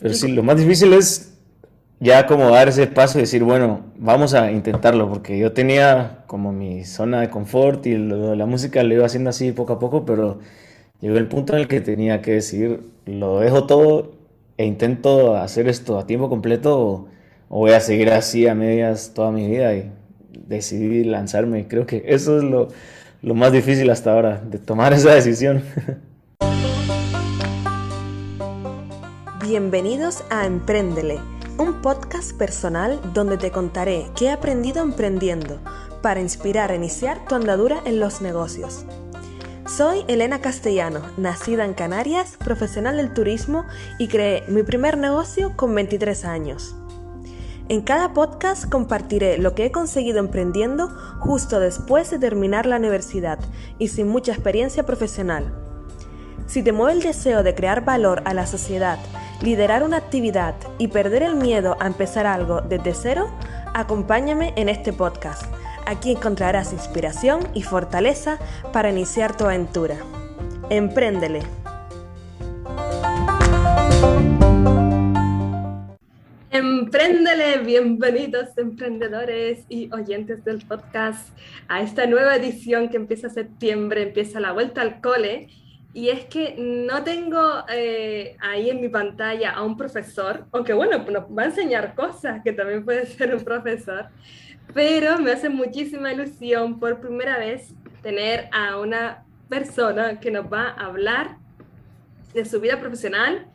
Pero sí, lo más difícil es ya como dar ese paso y decir, bueno, vamos a intentarlo, porque yo tenía como mi zona de confort y lo la música lo iba haciendo así poco a poco, pero llegó el punto en el que tenía que decir, lo dejo todo e intento hacer esto a tiempo completo o, voy a seguir así a medias toda mi vida y decidí lanzarme. Creo que eso es lo, lo más difícil hasta ahora, de tomar esa decisión. Bienvenidos a Emprendele, un podcast personal donde te contaré qué he aprendido emprendiendo para inspirar a iniciar tu andadura en los negocios. Soy Elena Castellano, nacida en Canarias, profesional del turismo y creé mi primer negocio con 23 años. En cada podcast compartiré lo que he conseguido emprendiendo justo después de terminar la universidad y sin mucha experiencia profesional. Si te mueve el deseo de crear valor a la sociedad liderar una actividad y perder el miedo a empezar algo desde cero, acompáñame en este podcast. Aquí encontrarás inspiración y fortaleza para iniciar tu aventura. Empréndele. Empréndele, bienvenidos emprendedores y oyentes del podcast a esta nueva edición que empieza septiembre, empieza la vuelta al cole y es que no tengo eh, ahí en mi pantalla a un profesor, aunque bueno, nos va a enseñar cosas, que también puede ser un profesor, pero me hace muchísima ilusión por primera vez tener a una persona que nos va a hablar de su vida profesional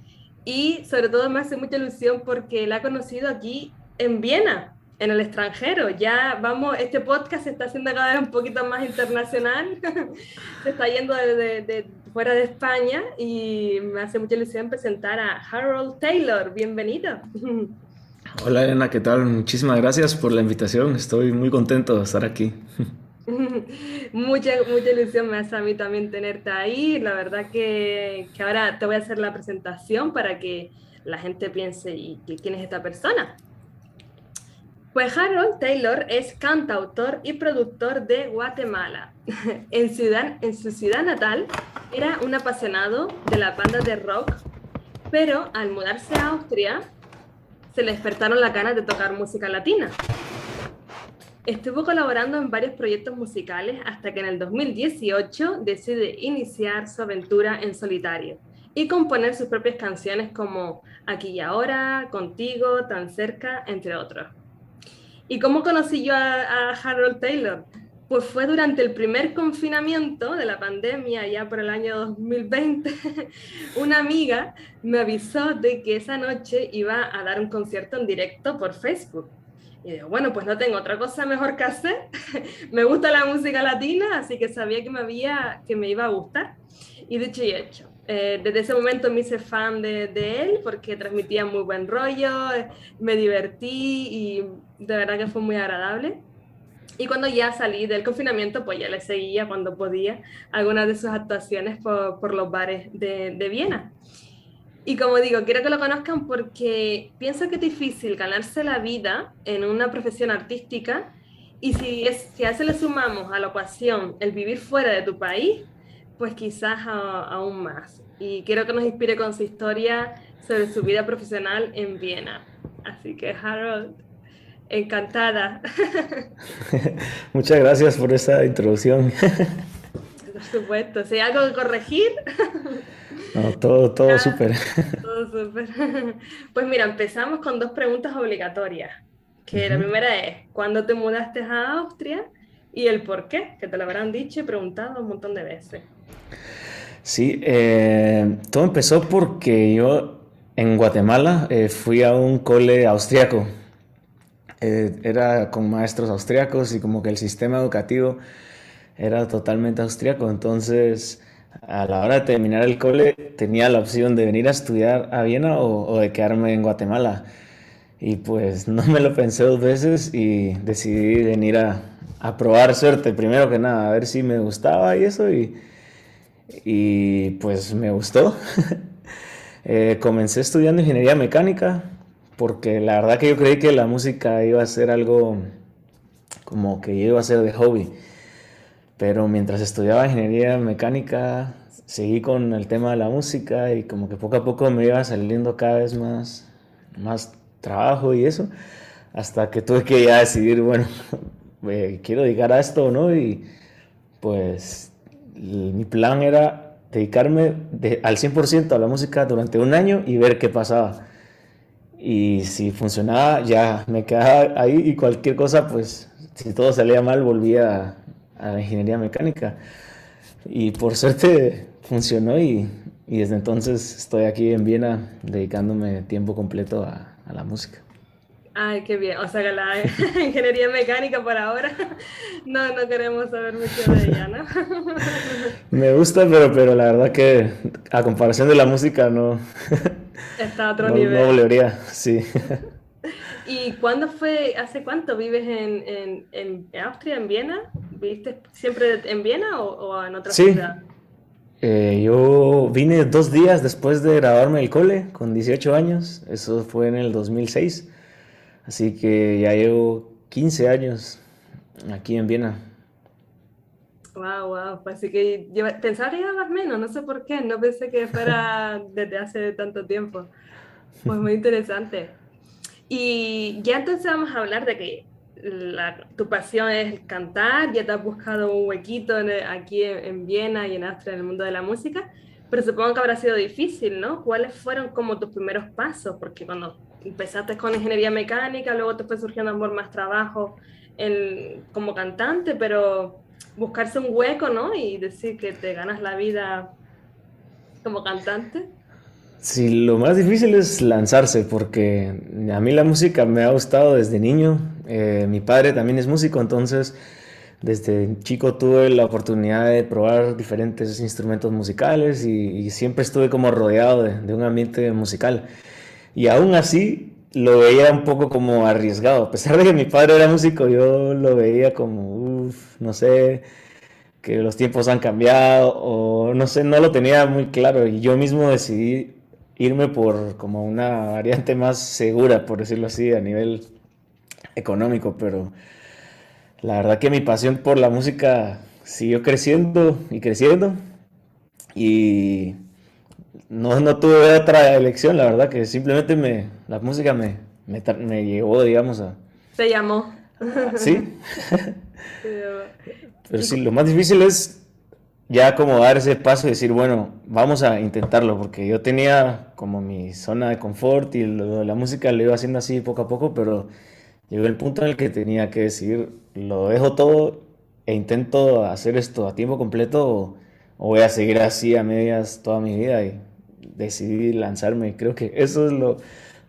y sobre todo me hace mucha ilusión porque la ha conocido aquí en Viena, en el extranjero. Ya vamos, este podcast se está haciendo cada vez un poquito más internacional, se está yendo de fuera de España y me hace mucha ilusión presentar a Harold Taylor. Bienvenido. Hola Elena, ¿qué tal? Muchísimas gracias por la invitación. Estoy muy contento de estar aquí. mucha, mucha ilusión me hace a mí también tenerte ahí. La verdad que, que ahora te voy a hacer la presentación para que la gente piense, ¿y quién es esta persona? Pues Harold Taylor es cantautor y productor de Guatemala. en, su ciudad natal era un apasionado de la banda de rock, pero al mudarse a Austria se le despertaron las ganas de tocar música latina. Estuvo colaborando en varios proyectos musicales hasta que en el 2018 decide iniciar su aventura en solitario y componer sus propias canciones como Aquí y Ahora, Contigo, Tan Cerca, entre otros. ¿Y cómo conocí yo a, Harold Taylor? Pues fue durante el primer confinamiento de la pandemia, ya por el año 2020, una amiga me avisó de que esa noche iba a dar un concierto en directo por Facebook. Y digo, bueno, pues no tengo otra cosa mejor que hacer. me gusta la música latina, así que sabía que me, había, que me iba a gustar. Y dicho y hecho, eh, desde ese momento me hice fan de, de, él porque transmitía muy buen rollo, me divertí y de verdad que fue muy agradable. Y cuando ya salí del confinamiento, pues ya le seguía cuando podía algunas de sus actuaciones por, por los bares de, de, Viena. Y como digo, quiero que lo conozcan porque pienso que es difícil ganarse la vida en una profesión artística y si, es, si a eso le sumamos a la ocasión el vivir fuera de tu país, pues quizás aún más. Y quiero que nos inspire con su historia sobre su vida profesional en Viena. Así que Harold, encantada. Muchas gracias por esa introducción. Por supuesto, si hay algo que corregir. No, todo, todo súper. Todo súper. Pues mira, empezamos con dos preguntas obligatorias. Que la primera es, ¿cuándo te mudaste a Austria? Y el por qué, que te lo habrán dicho y preguntado un montón de veces. Sí, eh, todo empezó porque yo en Guatemala eh, fui a un cole austriaco. Eh, era con maestros austriacos y como que el sistema educativo era totalmente austriaco. Entonces, a la hora de terminar el cole, tenía la opción de venir a estudiar a Viena o, de quedarme en Guatemala. Y pues no me lo pensé dos veces y decidí venir a, a probar suerte, primero que nada, a ver si me gustaba y eso. Y, y pues me gustó. Eh, comencé estudiando ingeniería mecánica porque la verdad que yo creí que la música iba a ser algo como que iba a ser de hobby. Pero mientras estudiaba ingeniería mecánica seguí con el tema de la música y como que poco a poco me iba saliendo cada vez más, más trabajo y eso, hasta que tuve que ya decidir, bueno, eh, quiero dedicar a esto o no, y pues mi plan era dedicarme al 100% a la música durante un año y ver qué pasaba. Y si funcionaba, ya me quedaba ahí y cualquier cosa, pues si todo salía mal, volvía a, la ingeniería mecánica. Y por suerte funcionó y, y, desde entonces estoy aquí en Viena dedicándome tiempo completo a, a la música. Ay, qué bien. O sea que la ingeniería mecánica por ahora no, no queremos saber mucho de ella, ¿no? Me gusta, pero, pero la verdad que a comparación de la música no. Está a otro nivel. No volvería, sí. ¿Y cuándo fue, hace cuánto vives en, en, en Austria, en Viena? ¿Viviste siempre en Viena o, o en otra sí. ciudad? Eh, yo vine dos días después de graduarme del cole, con 18 años. Eso fue en el 2006. Así que ya llevo 15 años aquí en Viena. Wow, wow. Así que yo pensaba que llevabas menos, no sé por qué, no pensé que fuera desde hace tanto tiempo. Pues muy interesante. Y ya entonces vamos a hablar de que tu pasión es cantar, ya te has buscado un huequito aquí en, Viena y en Austria en el mundo de la música, pero supongo que habrá sido difícil, ¿no? ¿Cuáles fueron como tus primeros pasos? Porque cuando empezaste con ingeniería mecánica, luego te fue surgiendo amor más trabajo en, como cantante, pero buscarse un hueco, ¿no? Y decir que te ganas la vida como cantante. Sí, lo más difícil es lanzarse, porque a mí la música me ha gustado desde niño. Eh, mi padre también es músico, entonces desde chico tuve la oportunidad de probar diferentes instrumentos musicales y, siempre estuve como rodeado de, de un ambiente musical. Y aún así lo veía un poco como arriesgado. A pesar de que mi padre era músico, yo lo veía como, uff, no sé, que los tiempos han cambiado o no sé, no lo tenía muy claro. Y yo mismo decidí irme por como una variante más segura, por decirlo así, a nivel económico. Pero la verdad que mi pasión por la música siguió creciendo y creciendo. Y no, no tuve otra elección, la verdad que simplemente me, la música me, me, me llevó, digamos, a... Te llamó. Sí. Pero sí, lo más difícil es ya como dar ese paso y decir, bueno, vamos a intentarlo, porque yo tenía como mi zona de confort y lo la música lo iba haciendo así poco a poco, pero llegó el punto en el que tenía que decir, lo dejo todo e intento hacer esto a tiempo completo o, o voy a seguir así a medias toda mi vida y decidí lanzarme. Creo que eso es lo,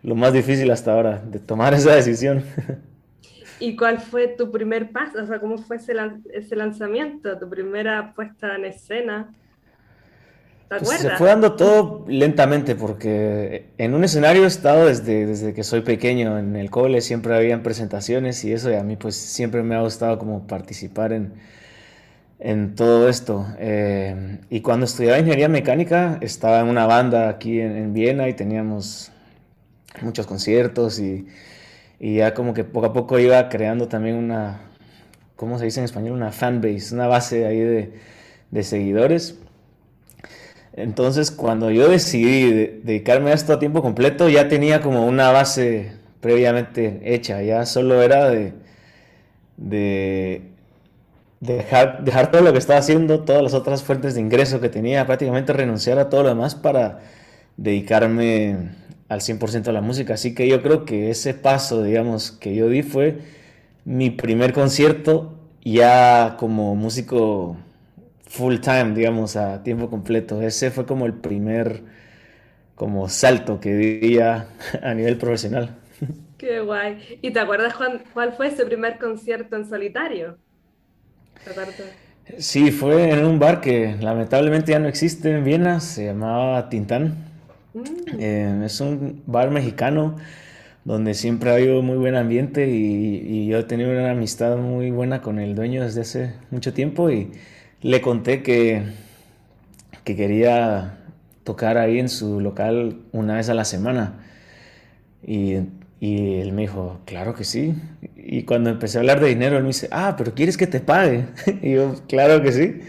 lo más difícil hasta ahora, de tomar esa decisión. ¿Y cuál fue tu primer paso? O sea, ¿cómo fue ese, ese lanzamiento? ¿Tu primera puesta en escena? ¿Te pues se fue dando todo lentamente porque en un escenario he estado desde, desde que soy pequeño. En el cole siempre habían presentaciones y eso y a mí pues siempre me ha gustado como participar en, en todo esto. Eh, y cuando estudiaba ingeniería mecánica, estaba en una banda aquí en, Viena y teníamos muchos conciertos y, ya como que poco a poco iba creando también una, ¿cómo se dice en español? Una fanbase, una base ahí de, seguidores. Entonces, cuando yo decidí dedicarme a esto a tiempo completo, ya tenía como una base previamente hecha, ya solo era de dejar, dejar todo lo que estaba haciendo, todas las otras fuentes de ingreso que tenía, prácticamente renunciar a todo lo demás para dedicarme al 100% a la música. Así que yo creo que ese paso, digamos, que yo di fue mi primer concierto ya como músico full time, digamos, a tiempo completo. Ese fue como el primer como salto que di a nivel profesional. Qué guay. ¿Y te acuerdas cuál fue ese primer concierto en solitario? Sí, fue en un bar que lamentablemente ya no existe en Viena, se llamaba Tintán. Mm. Eh, es un bar mexicano donde siempre ha habido muy buen ambiente y, yo he tenido una amistad muy buena con el dueño desde hace mucho tiempo y le conté que, que quería tocar ahí en su local una vez a la semana. Y y él me dijo, claro que sí. Y cuando empecé a hablar de dinero, él me dice, ah, pero ¿quieres que te pague? Y yo, claro que sí.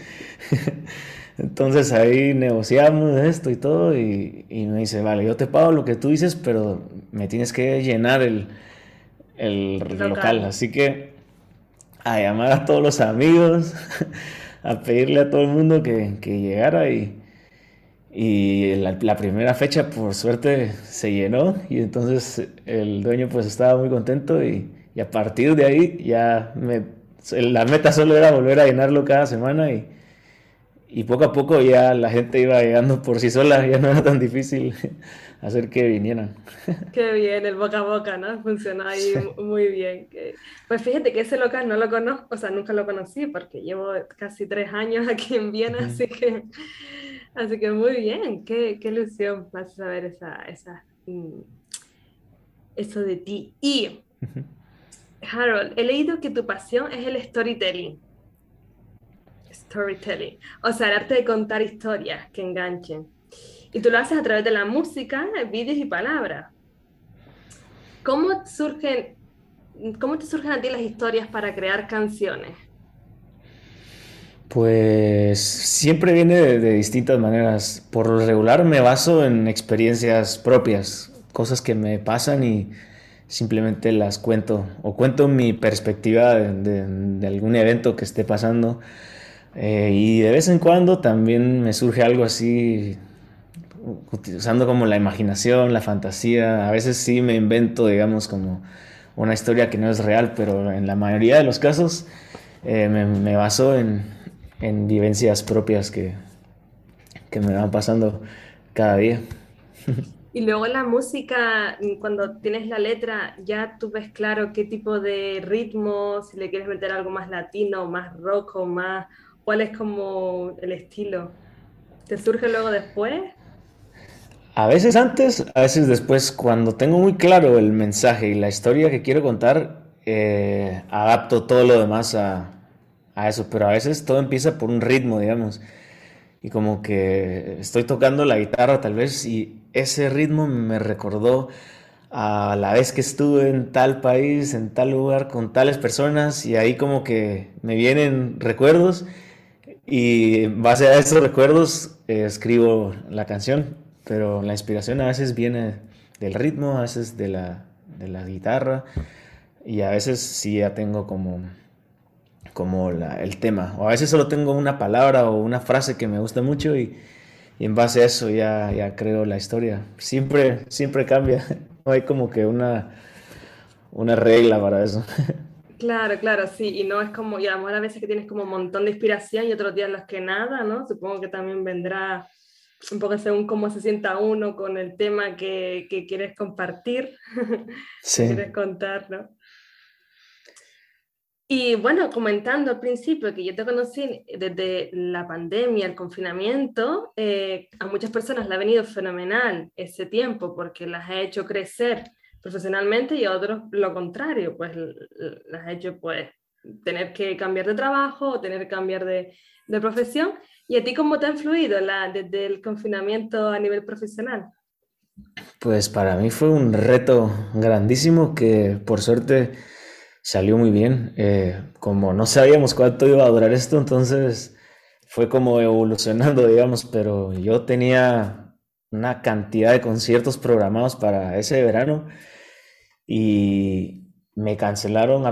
Entonces ahí negociamos esto y todo y, me dice, vale, yo te pago lo que tú dices, pero me tienes que llenar el, el local. Así que a llamar a todos los amigos, a pedirle a todo el mundo que, que llegara y, y la, primera fecha por suerte se llenó y entonces el dueño pues estaba muy contento y, y a partir de ahí ya me, la meta solo era volver a llenarlo cada semana y, y poco a poco ya la gente iba llegando por sí sola, ya no era tan difícil hacer que vinieran. Qué bien, el boca a boca, ¿no? Funciona ahí muy bien. Pues fíjate que ese local no lo conozco, o sea, nunca lo conocí porque llevo casi tres años aquí en Viena, así que, así que muy bien, qué, qué ilusión vas a saber esa, esa, mm, eso de ti. Y, Harold, he leído que tu pasión es el storytelling storytelling, o sea, el arte de contar historias que enganchen. Y tú lo haces a través de la música, vídeos y palabras. ¿Cómo surgen, cómo te surgen a ti las historias para crear canciones? Pues siempre viene de, distintas maneras. Por lo regular me baso en experiencias propias, cosas que me pasan y simplemente las cuento o cuento mi perspectiva de algún evento que esté pasando eh, y de vez en cuando también me surge algo así, usando como la imaginación, la fantasía. A veces sí me invento, digamos, como una historia que no es real, pero en la mayoría de los casos eh, me, baso en, en, vivencias propias que, que me van pasando cada día. Y luego la música, cuando tienes la letra, ya tú ves claro qué tipo de ritmo, si le quieres meter algo más latino, más rock o más, ¿Cuál es como el estilo? ¿Te surge luego después? A veces antes, a veces después, cuando tengo muy claro el mensaje y la historia que quiero contar, eh, adapto todo lo demás a, a, eso, pero a veces todo empieza por un ritmo, digamos, y como que estoy tocando la guitarra tal vez y ese ritmo me recordó a la vez que estuve en tal país, en tal lugar, con tales personas, y ahí como que me vienen recuerdos y en base a esos recuerdos eh, escribo la canción, pero la inspiración a veces viene del ritmo, a veces de la, de la guitarra y a veces sí ya tengo como, como el tema. O a veces solo tengo una palabra o una frase que me gusta mucho y, y en base a eso ya, ya creo la historia. Siempre, siempre cambia. No hay como que una, una regla para eso. Claro, claro, sí, y no es como, y a lo mejor a veces que tienes como un montón de inspiración y otros días en los que nada, ¿no? Supongo que también vendrá un poco según cómo se sienta uno con el tema que, que quieres compartir, sí. quieres contar, ¿no? Y bueno, comentando al principio que yo te conocí desde la pandemia, el confinamiento, eh, a muchas personas le ha venido fenomenal ese tiempo porque las ha hecho crecer profesionalmente y a otros lo contrario, pues las ha hecho pues tener que cambiar de trabajo o tener que cambiar de, de profesión. ¿Y a ti cómo te ha influido la, desde el confinamiento a nivel profesional? Pues para mí fue un reto grandísimo que por suerte salió muy bien. Eh, como no sabíamos cuánto iba a durar esto, entonces fue como evolucionando, digamos, pero yo tenía una cantidad de conciertos programados para ese verano y me cancelaron.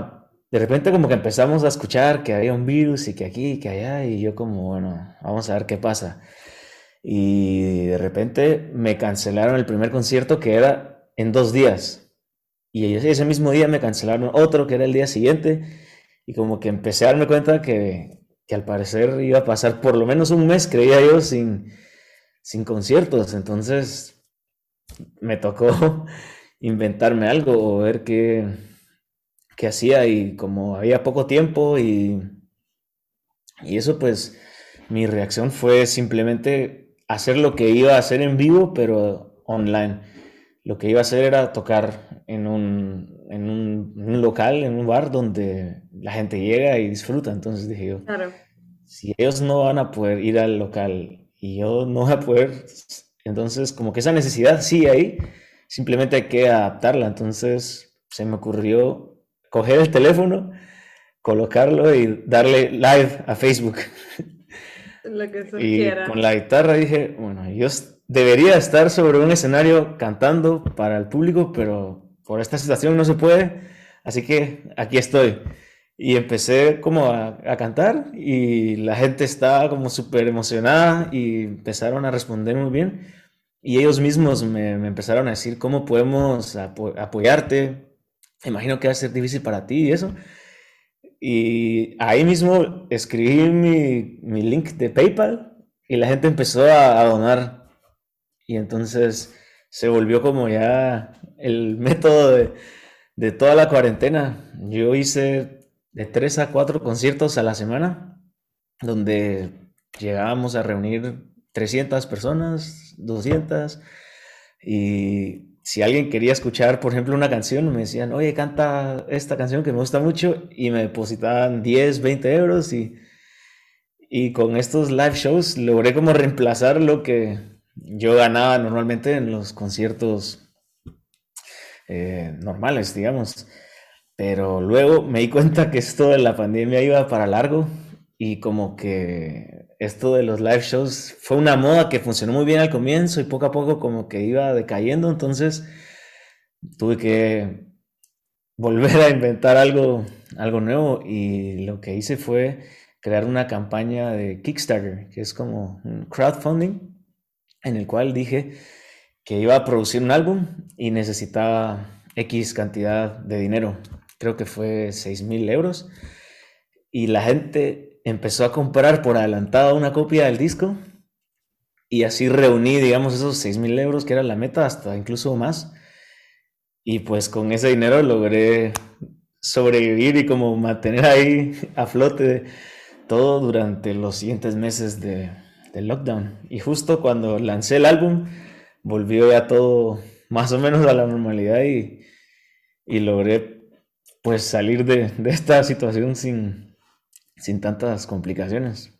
de repente como que empezamos a escuchar que había un virus y que aquí y que allá y yo como, bueno, vamos a ver qué pasa. Y de repente me cancelaron el primer concierto que era en dos días. Y ese mismo día me cancelaron otro que era el día siguiente. Y como que empecé a darme cuenta que, que al parecer iba a pasar por lo menos un mes, creía yo, sin, sin conciertos. Entonces me tocó inventarme algo o ver qué, qué hacía y como había poco tiempo y, y eso pues mi reacción fue simplemente hacer lo que iba a hacer en vivo pero online. Lo que iba a hacer era tocar en un, en un, local, en un bar donde la gente llega y disfruta. Entonces dije yo, si ellos no van a poder ir al local y yo no voy a poder, entonces como que esa necesidad sigue ahí simplemente hay que adaptarla. Entonces se me ocurrió coger el teléfono, colocarlo y darle live a Facebook. Lo que y con la guitarra dije, bueno, yo debería estar sobre un escenario cantando para el público, pero por esta situación no se puede, así que aquí estoy. Y empecé como a, cantar y la gente estaba como súper emocionada y empezaron a responder muy bien. Y ellos mismos me, empezaron a decir cómo podemos apoyarte. Imagino que va a ser difícil para ti y eso. Y ahí mismo escribí mi, mi link de PayPal y la gente empezó a donar. Y entonces se volvió como ya el método de, de toda la cuarentena. Yo hice de tres a cuatro conciertos a la semana, donde llegábamos a reunir 300 personas, 200, y si alguien quería escuchar, por ejemplo, una canción, me decían, oye, canta esta canción que me gusta mucho, y me depositaban 10, 20 euros, y, y con estos live shows logré como reemplazar lo que yo ganaba normalmente en los conciertos eh, normales, digamos. Pero luego me di cuenta que esto de la pandemia iba para largo y como que esto de los live shows fue una moda que funcionó muy bien al comienzo y poco a poco como que iba decayendo, entonces tuve que volver a inventar algo, algo nuevo y lo que hice fue crear una campaña de Kickstarter, que es como un crowdfunding, en el cual dije que iba a producir un álbum y necesitaba X cantidad de dinero. Creo que fue 6 mil euros, y la gente empezó a comprar por adelantado una copia del disco, y así reuní, digamos, esos 6 mil euros, que era la meta, hasta incluso más, y pues con ese dinero logré sobrevivir y como mantener ahí a flote todo durante los siguientes meses de, de lockdown. Y justo cuando lancé el álbum, volvió ya todo más o menos a la normalidad y, y logré pues salir de, esta situación sin, sin tantas complicaciones.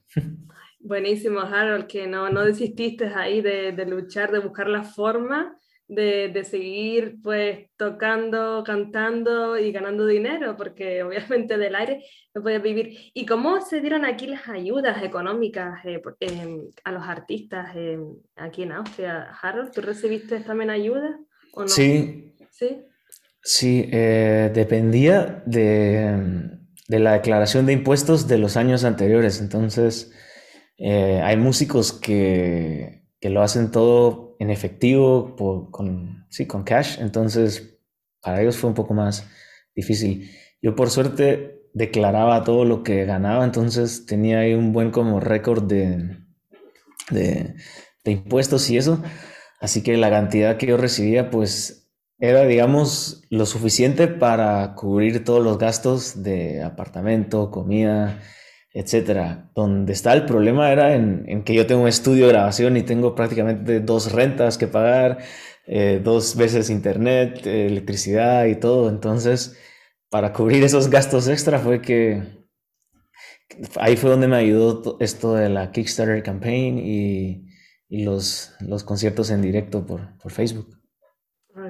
Buenísimo, Harold, que no, no desististe ahí de, de luchar, de buscar la forma de, de, seguir pues tocando, cantando y ganando dinero, porque obviamente del aire no puedes vivir. ¿Y cómo se dieron aquí las ayudas económicas eh, eh, a los artistas eh, aquí en Austria? Harold, ¿tú recibiste también ayuda? ¿o no? Sí. ¿Sí? Sí, eh, dependía de, la declaración de impuestos de los años anteriores. Entonces, eh, hay músicos que, lo hacen todo en efectivo, con, sí, con cash. Entonces, para ellos fue un poco más difícil. Yo, por suerte, declaraba todo lo que ganaba, entonces tenía ahí un buen como récord de, de impuestos y eso. Así que la cantidad que yo recibía, pues era, digamos, lo suficiente para cubrir todos los gastos de apartamento, comida, etcétera. Donde está el problema era en, que yo tengo un estudio de grabación y tengo prácticamente dos rentas que pagar, eh, dos veces internet, electricidad y todo. Entonces, para cubrir esos gastos extra fue que ahí fue donde me ayudó esto de la Kickstarter campaign y, los, los conciertos en directo por, por Facebook.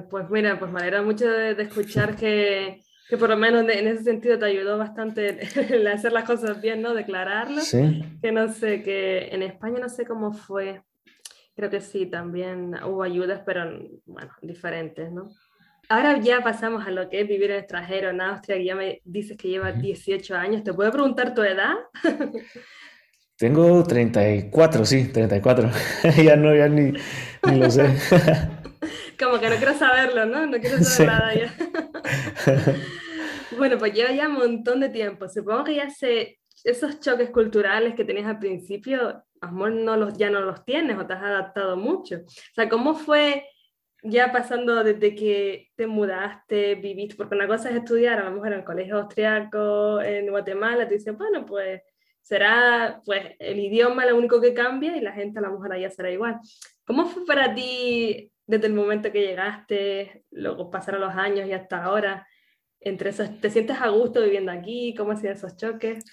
Pues mira, pues me alegra mucho de, escuchar que, que, por lo menos en ese sentido te ayudó bastante el hacer las cosas bien, ¿no? Declararlo. Sí. Que no sé, que en España no sé cómo fue. Creo que sí, también hubo ayudas, pero bueno, diferentes, ¿no? Ahora ya pasamos a lo que es vivir en extranjero en Austria, y ya me dices que llevas 18 años. ¿Te puedo preguntar tu edad? Tengo 34, sí, 34. ya no, ya ni, ni lo sé. Como que no quiero saberlo, ¿no? No quiero saber nada ya. bueno, pues lleva ya un montón de tiempo. Supongo que ya sé esos choques culturales que tenías al principio, amor, no los, ya no los tienes o te has adaptado mucho. O sea, ¿cómo fue ya pasando desde que te mudaste, viviste? Porque una cosa es estudiar, a lo mejor en el colegio austriaco, en Guatemala, te dicen, bueno, pues será pues el idioma lo único que cambia y la gente a lo mejor allá será igual. ¿Cómo fue para ti desde el momento que llegaste, luego pasaron los años y hasta ahora, entre esos, ¿te sientes a gusto viviendo aquí? ¿Cómo hacían esos choques?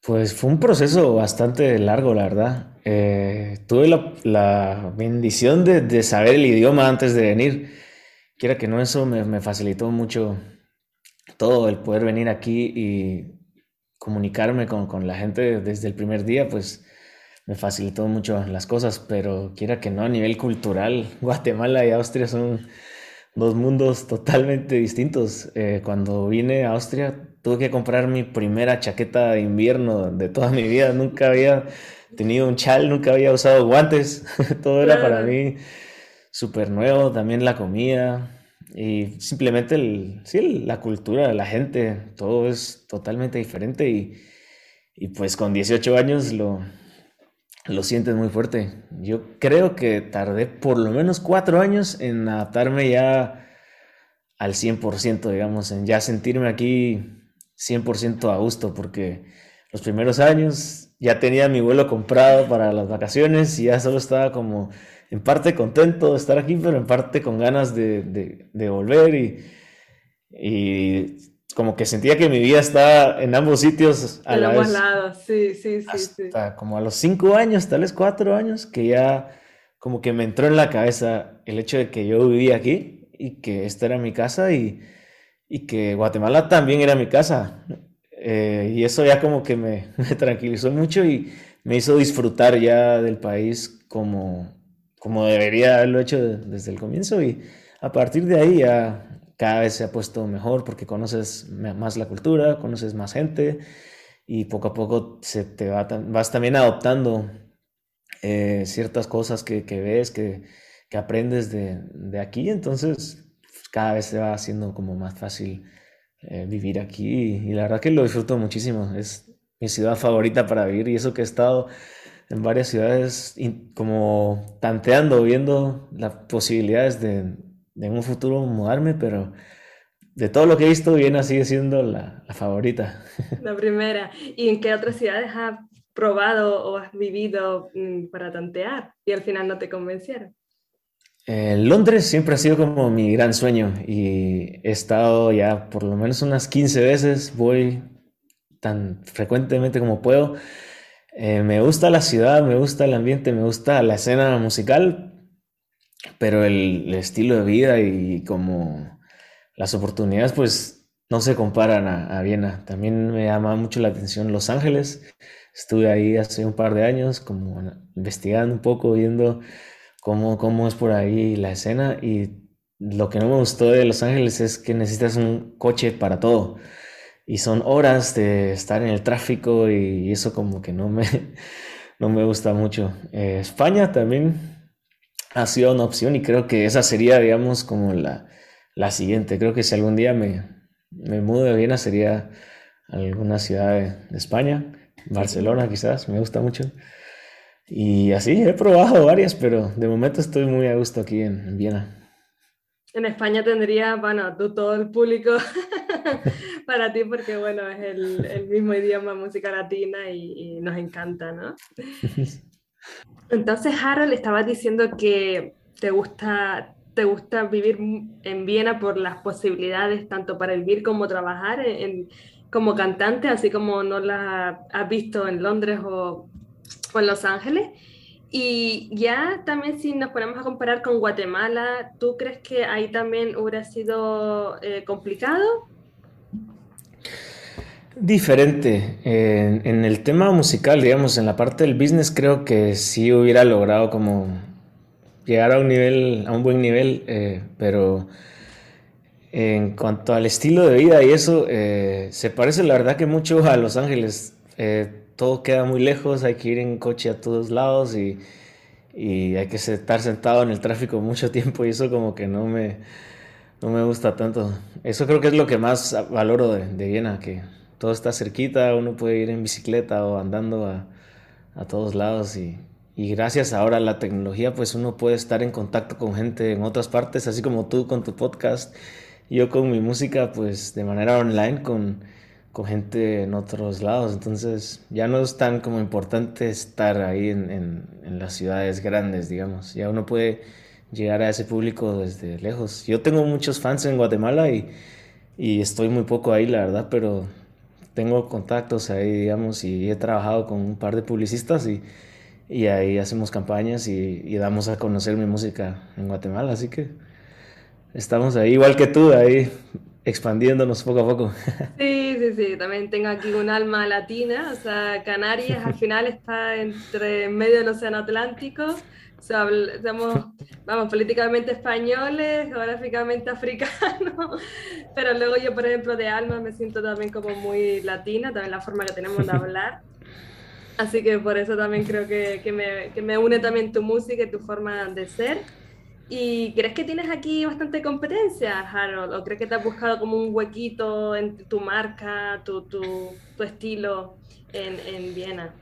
Pues fue un proceso bastante largo, la verdad. Eh, tuve la, bendición de, saber el idioma antes de venir. Quiera que no, eso me, me, facilitó mucho todo, el poder venir aquí y comunicarme con, con la gente desde el primer día, pues me facilitó mucho las cosas, pero quiera que no, a nivel cultural, Guatemala y Austria son dos mundos totalmente distintos. Eh, cuando vine a Austria tuve que comprar mi primera chaqueta de invierno de toda mi vida. Nunca había tenido un chal, nunca había usado guantes. Todo era para mí súper nuevo. También la comida y simplemente el, sí, la cultura la gente. Todo es totalmente diferente y, y pues con 18 años lo, lo sientes muy fuerte. Yo creo que tardé por lo menos cuatro años en adaptarme ya al 100%, digamos, en ya sentirme aquí 100% a gusto, porque los primeros años ya tenía mi vuelo comprado para las vacaciones y ya solo estaba como en parte contento de estar aquí, pero en parte con ganas de, de, volver y, y como que sentía que mi vida estaba en ambos sitios a la ambos lados, sí, sí, sí, hasta como a los cinco años, tal vez cuatro años, que ya como que me entró en la cabeza el hecho de que yo vivía aquí y que esta era mi casa y, y que Guatemala también era mi casa. Eh, y eso ya como que me, me, tranquilizó mucho y me hizo disfrutar ya del país como, como debería haberlo hecho desde el comienzo. Y a partir de ahí ya cada vez se ha puesto mejor porque conoces más la cultura, conoces más gente y poco a poco se te va, vas también adoptando eh, ciertas cosas que, ves, que, que aprendes de, de, aquí, entonces cada vez se va haciendo como más fácil eh, vivir aquí y, la verdad que lo disfruto muchísimo, es mi ciudad favorita para vivir y eso que he estado en varias ciudades como tanteando, viendo las posibilidades de de un futuro mudarme, pero de todo lo que he visto, Viena sigue siendo la, favorita. La primera. ¿Y en qué otras ciudades has probado o has vivido mm, para tantear y al final no te convencieron? Londres siempre ha sido como mi gran sueño y he estado ya por lo menos unas 15 veces, voy tan frecuentemente como puedo. Eh, me gusta la ciudad, me gusta el ambiente, me gusta la escena musical, pero el, estilo de vida y como las oportunidades, pues no se comparan a, Viena. También me llama mucho la atención Los Ángeles. Estuve ahí hace un par de años, como investigando un poco, viendo cómo, cómo es por ahí la escena. Y lo que no me gustó de Los Ángeles es que necesitas un coche para todo. Y son horas de estar en el tráfico y eso como que no me, no me gusta mucho. Eh, España también ha sido una opción y creo que esa sería, digamos, como la, la siguiente. Creo que si algún día me, me mudo de Viena sería alguna ciudad de, España, Barcelona quizás, me gusta mucho. Y así, he probado varias, pero de momento estoy muy a gusto aquí en, Viena. En España tendría, bueno, tú todo el público para ti porque, bueno, es el, el mismo idioma, música latina y, y nos encanta, ¿no? Entonces, Harold, estabas diciendo que te gusta, te gusta vivir en Viena por las posibilidades tanto para vivir como trabajar como cantante, así como no la has visto en Londres o, en Los Ángeles. Y ya también si nos ponemos a comparar con Guatemala, ¿tú crees que ahí también hubiera sido eh, complicado? Diferente. En, el tema musical, digamos, en la parte del business, creo que sí hubiera logrado como llegar a un nivel, a un buen nivel, eh, pero en cuanto al estilo de vida y eso, eh, se parece la verdad que mucho a Los Ángeles. Eh, todo queda muy lejos, hay que ir en coche a todos lados y, hay que estar sentado en el tráfico mucho tiempo y eso como que no me, no me gusta tanto. Eso creo que es lo que más valoro de, de Viena, que todo está cerquita, uno puede ir en bicicleta o andando a, a todos lados y, y, gracias ahora a la tecnología pues uno puede estar en contacto con gente en otras partes, así como tú con tu podcast, yo con mi música pues de manera online con, con gente en otros lados, entonces ya no es tan como importante estar ahí en, en, las ciudades grandes, digamos, ya uno puede llegar a ese público desde lejos. Yo tengo muchos fans en Guatemala y, y estoy muy poco ahí, la verdad, pero tengo contactos ahí, digamos, y he trabajado con un par de publicistas y, y ahí hacemos campañas y, y, damos a conocer mi música en Guatemala, así que estamos ahí, igual que tú, ahí expandiéndonos poco a poco. Sí, sí, sí, también tengo aquí un alma latina, o sea, Canarias al final está entre medio del Océano Atlántico, somos, vamos, políticamente españoles, geográficamente africanos, pero luego yo, por ejemplo, de alma me siento también como muy latina, también la forma que tenemos de hablar. Así que por eso también creo que, que, me, que me une también tu música y tu forma de ser. ¿Y crees que tienes aquí bastante competencia, Harold? ¿O crees que te has buscado como un huequito en tu marca, tu, tu, tu estilo en, en, Viena?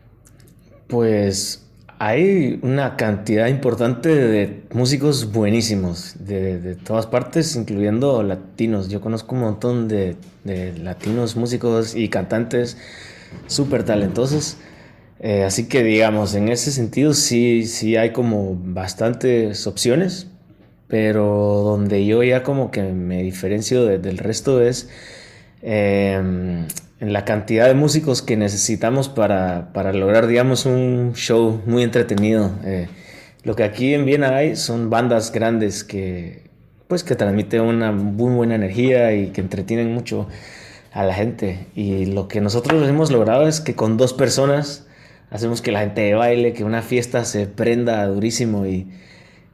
Pues hay una cantidad importante de músicos buenísimos de, de, todas partes, incluyendo latinos. Yo conozco un montón de, de latinos músicos y cantantes súper talentosos. Eh, así que digamos, en ese sentido sí, sí hay como bastantes opciones pero donde yo ya como que me diferencio del resto es em, en la cantidad de músicos que necesitamos para, para lograr, digamos, un show muy entretenido. Eh, lo que aquí en Viena hay son bandas grandes que, pues, que transmiten una muy buena energía y que entretienen mucho a la gente. Y lo que nosotros hemos logrado es que con dos personas hacemos que la gente baile, que una fiesta se prenda durísimo y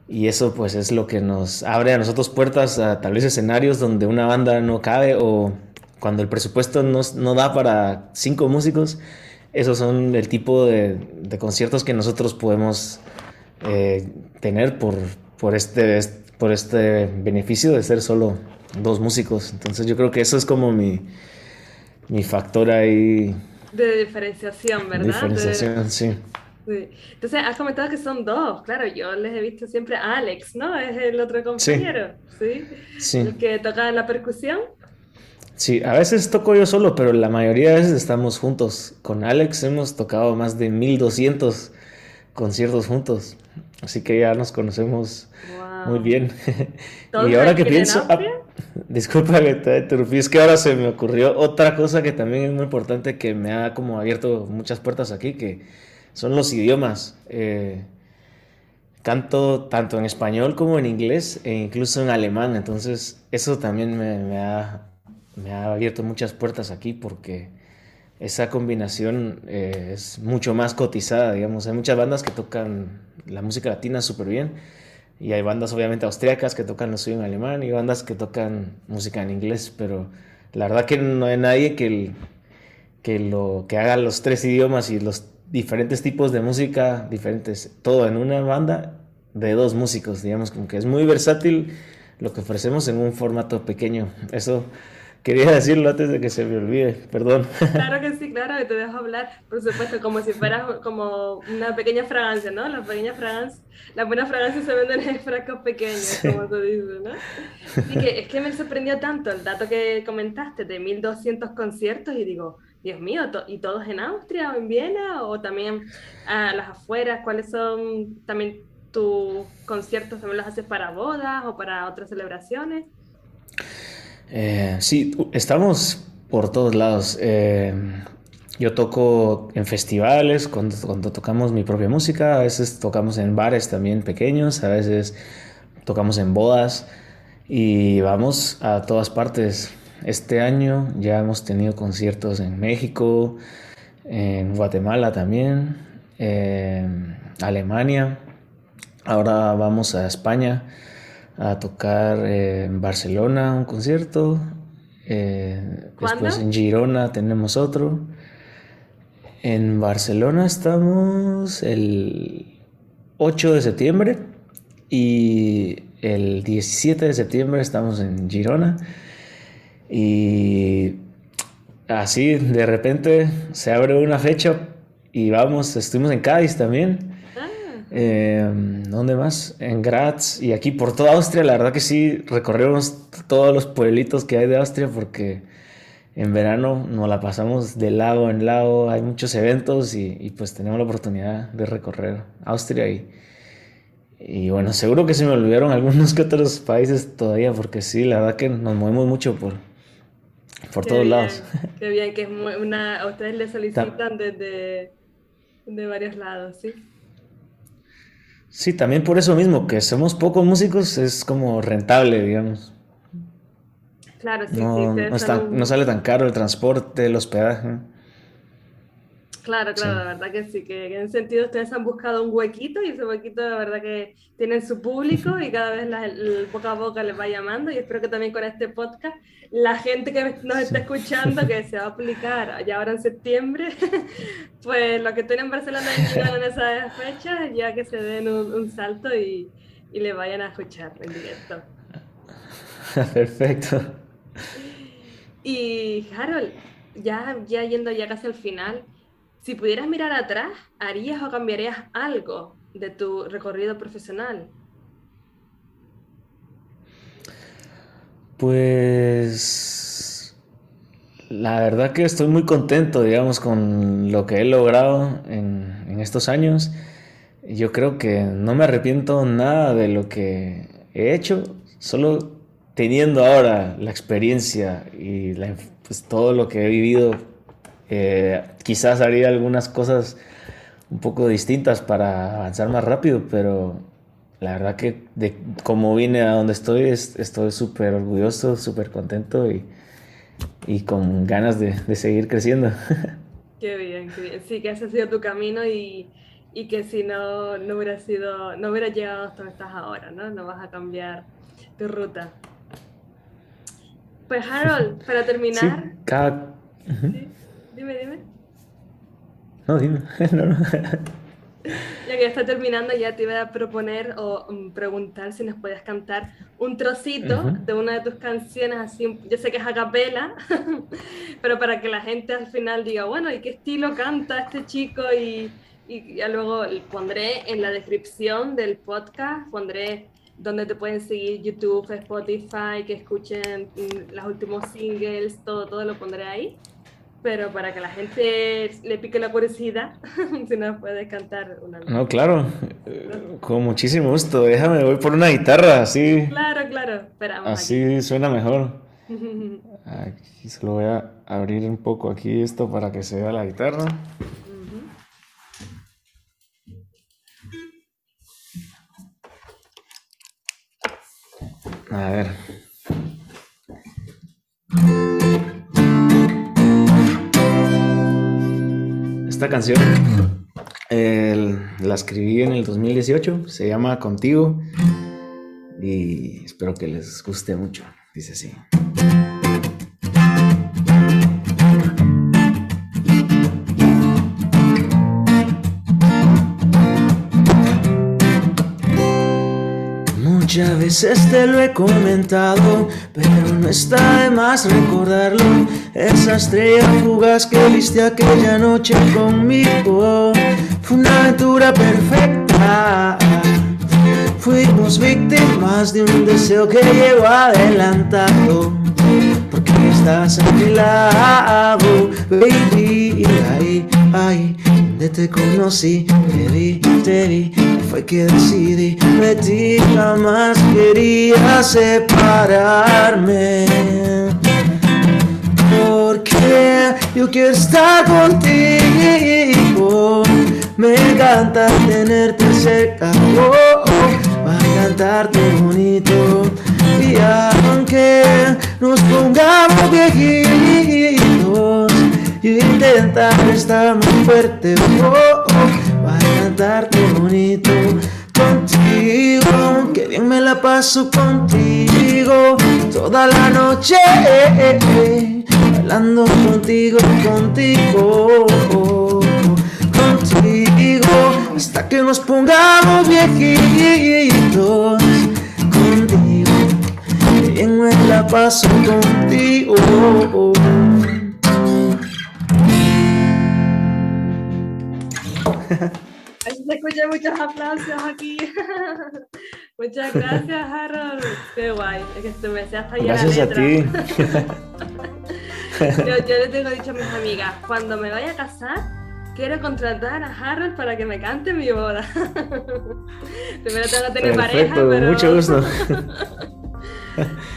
y eso pues es lo que nos abre a nosotros puertas a tal vez escenarios donde una banda no cabe o cuando el presupuesto no, no da para cinco músicos. Esos son el tipo de, de conciertos que nosotros podemos eh, tener por, por, este, por este beneficio de ser solo dos músicos. Entonces yo creo que eso es como mi, mi factor ahí. De diferenciación, ¿verdad? Diferenciación, sí. Entonces, has comentado que son dos, claro, yo les he visto siempre a Alex, ¿no? Es el otro compañero, ¿sí? ¿sí? El que toca la percusión. Sí, a veces toco yo solo, pero la mayoría de veces estamos juntos. Con Alex hemos tocado más de 1200 conciertos juntos, así que ya nos conocemos muy bien. y ahora que pienso, ah, disculpa que te interrumpí, es que ahora se me ocurrió otra cosa que también es muy importante que me ha como abierto muchas puertas aquí, que son los idiomas. Eh, canto tanto en español como en inglés e incluso en alemán. Entonces eso también me, ha, abierto muchas puertas aquí porque esa combinación eh, es mucho más cotizada, digamos. Hay muchas bandas que tocan la música latina súper bien y hay bandas obviamente austriacas que tocan lo suyo en alemán y bandas que tocan música en inglés, pero la verdad que no hay nadie que, que, lo, que haga los tres idiomas y los diferentes tipos de música, diferentes, todo en una banda de dos músicos, digamos, como que es muy versátil lo que ofrecemos en un formato pequeño. Eso quería decirlo antes de que se me olvide, perdón. Claro que sí, claro, que te dejo hablar, por supuesto, como si fuera como una pequeña fragancia, ¿no? Las pequeñas fragancias, las buenas fragancias se venden en frascos pequeños, como tú dices, ¿no? Y que es que me sorprendió tanto el dato que comentaste de 1200 conciertos y digo, Dios mío, ¿y todos en Austria o en Viena o también a las afueras? ¿Cuáles son también tus conciertos? ¿También los haces para bodas o para otras celebraciones? Eh, sí, estamos por todos lados. Eh, yo toco en festivales, cuando, cuando, tocamos mi propia música, a veces tocamos en bares también pequeños, a veces tocamos en bodas y vamos a todas partes. Este año ya hemos tenido conciertos en México, en Guatemala también, en Alemania. Ahora vamos a España a tocar en Barcelona un concierto. Eh, después en Girona tenemos otro. En Barcelona estamos el 8 de septiembre y el 17 de septiembre estamos en Girona. Y así de repente se abre una fecha y vamos, estuvimos en Cádiz también. Ah. Em, ¿Dónde más? En Graz y aquí por toda Austria. La verdad que sí, recorrimos todos los pueblitos que hay de Austria porque en verano nos la pasamos de lado en lado. Hay muchos eventos y, y pues tenemos la oportunidad de recorrer Austria y, y bueno, seguro que se me olvidaron algunos que otros países todavía porque sí, la verdad que nos movemos mucho por, por todos lados. Qué bien, que es una, a ustedes le solicitan desde de varios lados, ¿sí? Sí, también por eso mismo, que somos pocos músicos, es como rentable, digamos. Claro, sí, no, sí. No, no, sale tan caro el transporte, el hospedaje. Claro, claro, la verdad que sí, que en ese sentido ustedes han buscado un huequito y ese huequito la verdad que tienen su público y cada vez la, el, poco a poco les va llamando y espero que también con este podcast la gente que nos está escuchando que se va a aplicar ya ahora en septiembre, pues los que estén en Barcelona en esas fechas ya que se den un, un salto y, y le vayan a escuchar en directo. Perfecto. Y Harold, ya, ya yendo ya casi al final, si pudieras mirar atrás, ¿harías o cambiarías algo de tu recorrido profesional? Pues la verdad que estoy muy contento, digamos, con lo que he logrado en, en, estos años. Yo creo que no me arrepiento nada de lo que he hecho, solo teniendo ahora la experiencia y pues, todo lo que he vivido eh, quizás haría algunas cosas un poco distintas para avanzar más rápido, pero la verdad que de cómo vine a donde estoy, estoy súper orgulloso, súper contento y, y, con ganas de, de seguir creciendo. Qué bien, qué bien. Sí, que ese ha sido tu camino y, y que si no, no hubiera sido, no hubiera llegado hasta donde estás ahora, ¿no? No vas a cambiar tu ruta. Pues Harold, para terminar... Sí, cada... ¿Sí? Dime, dime. No, dime. no, no. Ya que está terminando, ya te iba a proponer o um, preguntar si nos puedes cantar un trocito uh -huh. de una de tus canciones, así, yo sé que es a capela, pero para que la gente al final diga, bueno, ¿y qué estilo canta este chico? Y, y ya luego pondré en la descripción del podcast, pondré donde te pueden seguir YouTube, Spotify, que escuchen mm, los últimos singles, todo, todo lo pondré ahí pero para que la gente le pique la curiosidad, si nos puedes cantar una. No, claro, con muchísimo gusto. Déjame, voy por una guitarra, así. Claro, claro, esperamos. Así aquí. suena mejor. Aquí se lo voy a abrir un poco aquí esto para que se vea la guitarra. A ver. Esta canción la escribí en el 2018, se llama Contigo y espero que les guste mucho. Dice así. Muchas veces te lo he comentado, pero no está de más recordarlo. Esa estrella fugaz que viste aquella noche conmigo fue una aventura perfecta. Fuimos víctimas de un deseo que llegó adelantado. Porque estás a mi lado, baby. Ay, ay, donde te conocí, te vi, te vi. Fue que decidí de ti, jamás quería separarme. Porque yo quiero estar contigo. Me encanta tenerte cerca. Oh, oh, cantarte bonito. Y aunque nos pongamos viejitos, yo intentar estar más fuerte. Oh, cantarte bonito. Contigo, que bien me la paso contigo toda la noche. Bailando contigo, contigo, contigo, hasta que nos pongamos viejitos. Contigo, que bien me la paso contigo. Se escuchan muchos aplausos aquí. Muchas gracias, Harold. Qué guay. Es que me hacía hasta Gracias la a letra. ti. yo, yo le tengo dicho a mis amigas, cuando me vaya a casar, quiero contratar a Harold para que me cante mi boda. Primero tengo que tener pareja, Perfecto, pero... mucho gusto.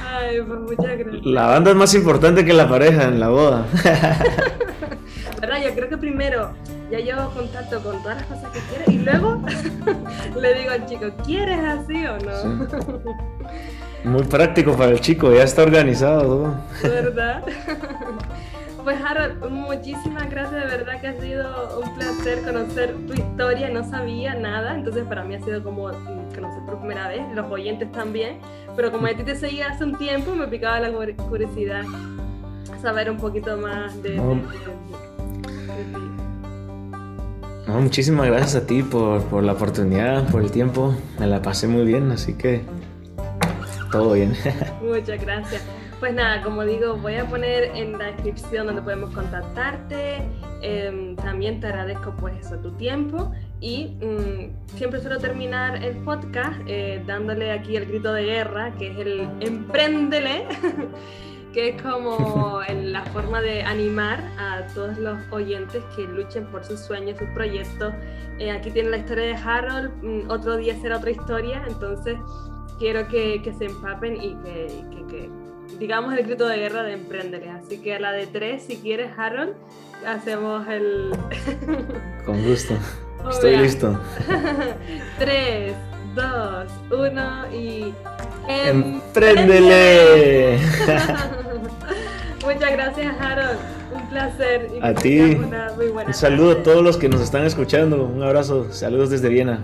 Ay, pues muchas gracias. La banda es más importante que la pareja en la boda. ¿Verdad? Yo creo que primero ya llevo contacto con todas las cosas que quiero y luego le digo al chico, ¿quieres así o no? Muy práctico para el chico, ya está organizado todo. ¿Verdad? Pues Harold, muchísimas gracias, de verdad que ha sido un placer conocer tu historia, no sabía nada, entonces para mí ha sido como conocer por primera vez, los oyentes también, pero como a ti te seguía hace un tiempo, me picaba la curiosidad saber un poquito más de, ti. muchísimas gracias a ti por, por la oportunidad, por el tiempo, me la pasé muy bien, así que todo bien. Muchas gracias. Pues nada, como digo, voy a poner en la descripción donde podemos contactarte. Em, también te agradezco pues eso, tu tiempo. Y mm, siempre suelo terminar el podcast eh, dándole aquí el grito de guerra, que es el empréndele, que es como la forma de animar a todos los oyentes que luchen por sus sueños, sus proyectos. Eh, aquí tiene la historia de Harold, mm, otro día será otra historia, entonces quiero que, que se empapen y que, que digamos, el grito de guerra de Emprendere. Así que a la de tres, si quieres, Harold, hacemos el... Con gusto. Estoy listo. tres, dos, uno y... ¡Empréndele! Muchas gracias, Harold. Un placer. a ti. un saludo a todos los que nos están escuchando. Un abrazo. Saludos desde Viena.